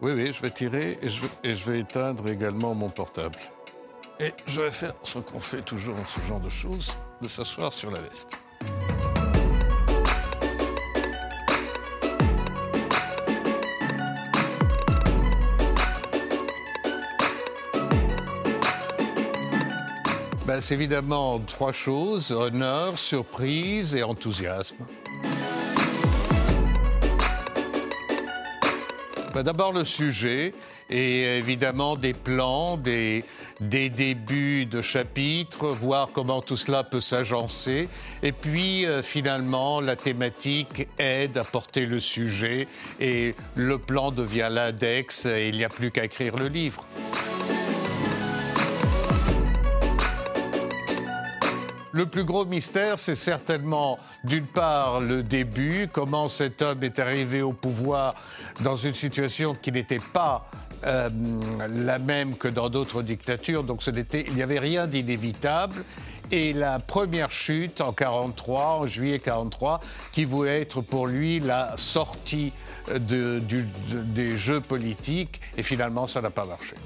Oui, oui, je vais tirer et je, vais éteindre également mon portable. Et je vais faire ce qu'on fait toujours dans ce genre de choses, de s'asseoir sur la veste. Ben, c'est évidemment trois choses, honneur, surprise et enthousiasme. Ben, D'abord le sujet et évidemment des plans, des, des débuts de chapitres, voir comment tout cela peut s'agencer. Et puis euh, finalement la thématique aide à porter le sujet et le plan devient l'index et il n'y a plus qu'à écrire le livre. Le plus gros mystère, c'est certainement, d'une part, le début, comment cet homme est arrivé au pouvoir dans une situation qui n'était pas euh, la même que dans d'autres dictatures, donc il n'y avait rien d'inévitable. Et la première chute en 43, en juillet 43, qui voulait être pour lui la sortie de- des jeux politiques, et finalement, ça n'a pas marché.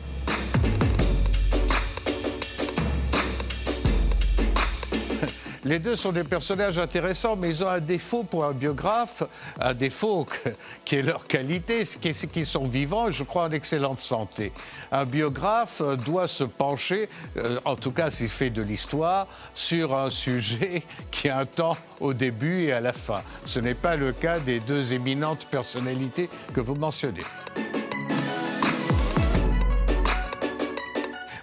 Les deux sont des personnages intéressants, mais ils ont un défaut pour un biographe, un défaut qui est leur qualité, ce qui est- qu'ils sont vivants je crois en excellente santé. Un biographe euh, doit se pencher, euh, en tout cas s'il fait de l'histoire, sur un sujet qui a un temps au début et à la fin. Ce n'est pas le cas des deux éminentes personnalités que vous mentionnez.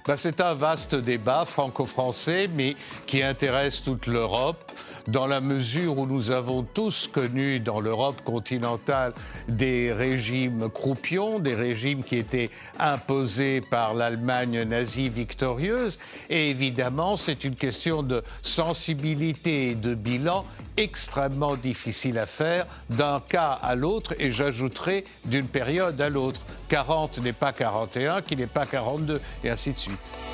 Ben, c'est un vaste débat franco-français, mais qui intéresse toute l'Europe, dans la mesure où nous avons tous connu dans l'Europe continentale des régimes croupions, des régimes qui étaient imposés par l'Allemagne nazie victorieuse. Et évidemment, c'est une question de sensibilité et de bilan extrêmement difficile à faire d'un cas à l'autre, et j'ajouterai d'une période à l'autre. 40 n'est pas 41, qui n'est pas 42, et ainsi de suite.